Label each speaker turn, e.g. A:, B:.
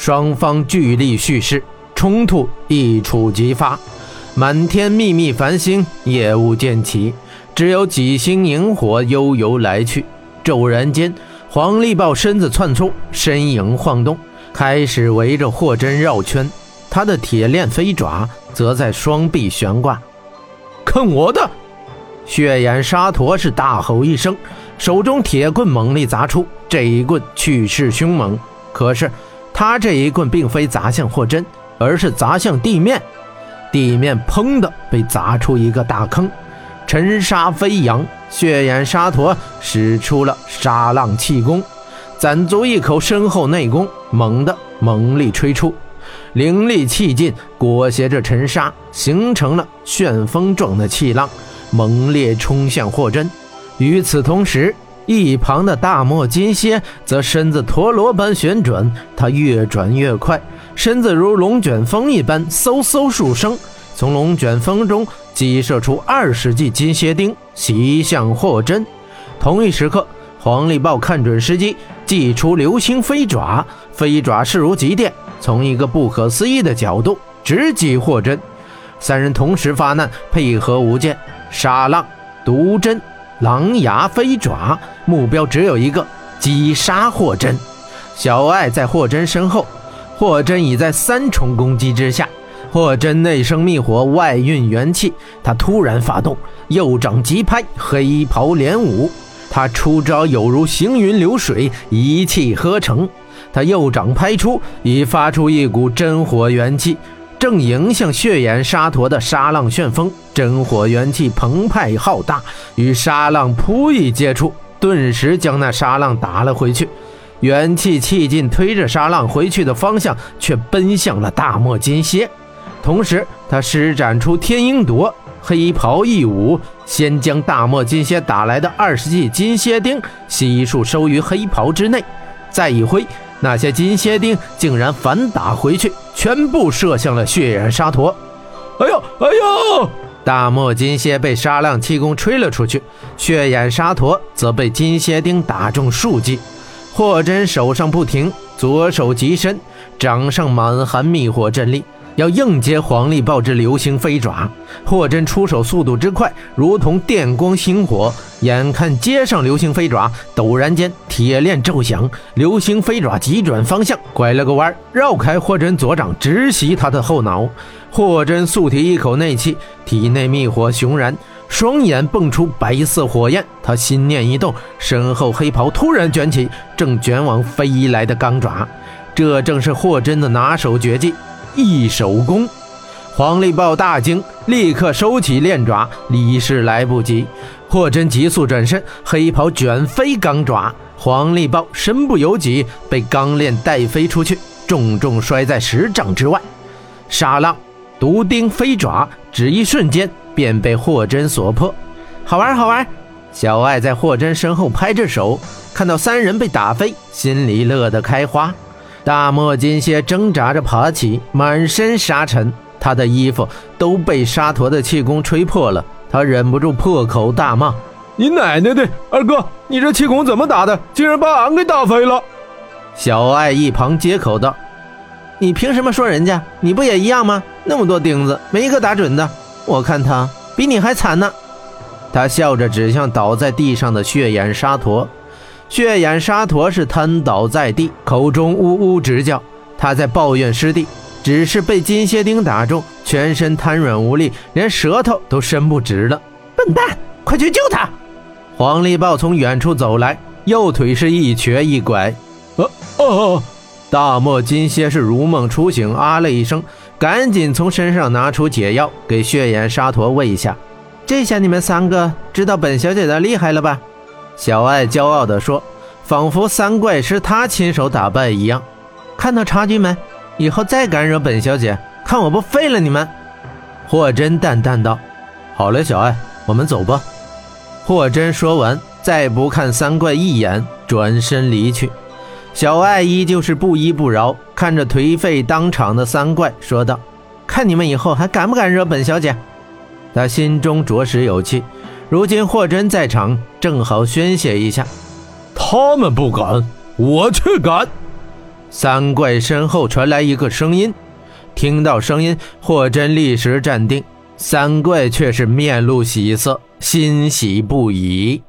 A: 双方聚力蓄势，冲突一触即发。满天密密繁星，夜雾渐起，只有几星萤火悠悠来去。骤然间，黄立豹身子窜出，身影晃动，开始围着霍真绕圈。他的铁链飞爪则在双臂悬挂。看我的！血眼沙陀是大吼一声，手中铁棍猛力砸出。这一棍气势凶猛，可是他这一棍并非砸向霍真，而是砸向地面。地面砰的被砸出一个大坑，尘沙飞扬。血眼沙陀使出了沙浪气功，攒足一口深厚内功，猛地猛力吹出，灵力气劲裹挟着尘沙，形成了旋风状的气浪，猛烈冲向霍真。与此同时，一旁的大漠金蝎则身子陀螺般旋转，它越转越快。身子如龙卷风一般，嗖嗖数声，从龙卷风中激射出二十记金蝎钉，袭向霍真。同一时刻，黄立豹看准时机，祭出流星飞爪，飞爪势如急电，从一个不可思议的角度直击霍真。三人同时发难，配合无间，杀浪、毒针、狼牙、飞爪，目标只有一个：击杀霍真。小爱在霍真身后。霍真已在三重攻击之下，霍真内生密火，外运元气。他突然发动右掌急拍，黑袍连舞。他出招有如行云流水，一气呵成。他右掌拍出，已发出一股真火元气，正迎向血眼沙陀的沙浪旋风。真火元气澎湃浩大，与沙浪扑一接触，顿时将那沙浪打了回去。元气气劲推着沙浪回去的方向，却奔向了大漠金蝎。同时，他施展出天鹰夺，黑袍一舞，先将大漠金蝎打来的二十记金蝎钉悉数收于黑袍之内，再一挥，那些金蝎钉竟然反打回去，全部射向了血眼沙陀。哎呦哎呦！大漠金蝎被沙浪气功吹了出去，血眼沙陀则被金蝎钉打中数记。霍真手上不停，左手极伸，掌上满含密火阵力，要硬接黄历爆之流星飞爪。霍真出手速度之快，如同电光星火，眼看接上流星飞爪，陡然间铁链骤响，流星飞爪急转方向，拐了个弯，绕开霍真左掌，直袭他的后脑。霍真速提一口内气，体内密火熊燃。双眼迸出白色火焰，他心念一动，身后黑袍突然卷起，正卷往飞来的钢爪。这正是霍真的拿手绝技——一手攻。黄立豹大惊，立刻收起链爪，已是来不及。霍真急速转身，黑袍卷飞钢爪，黄立豹身不由己，被钢链带飞出去，重重摔在十丈之外。沙浪、毒钉、飞爪，只一瞬间。便被霍真所破，好玩好玩！小爱在霍真身后拍着手，看到三人被打飞，心里乐得开花。大漠金蝎挣扎着爬起，满身沙尘，他的衣服都被沙陀的气功吹破了。他忍不住破口大骂：“
B: 你奶奶的，二哥，你这气功怎么打的？竟然把俺给打飞了！”
A: 小爱一旁接口道：“你凭什么说人家？你不也一样吗？那么多钉子，没一个打准的。”我看他比你还惨呢，他笑着指向倒在地上的血眼沙陀。血眼沙陀是瘫倒在地，口中呜呜直叫。他在抱怨师弟，只是被金蝎钉打中，全身瘫软无力，连舌头都伸不直了。笨蛋，快去救他！黄立豹从远处走来，右腿是一瘸一拐。
B: 呃啊啊！
A: 大漠金蝎是如梦初醒，啊了一声。赶紧从身上拿出解药，给血眼沙陀喂一下。这下你们三个知道本小姐的厉害了吧？小爱骄傲地说，仿佛三怪是他亲手打败一样。看到差距没？以后再敢惹本小姐，看我不废了你们！霍真淡淡道：“
B: 好嘞，小爱，我们走吧。”
A: 霍真说完，再不看三怪一眼，转身离去。小爱依旧是不依不饶，看着颓废当场的三怪，说道：“看你们以后还敢不敢惹本小姐？”他心中着实有气。如今霍真在场，正好宣泄一下。
B: 他们不敢，我却敢。
A: 三怪身后传来一个声音。听到声音，霍真立时站定，三怪却是面露喜色，欣喜不已。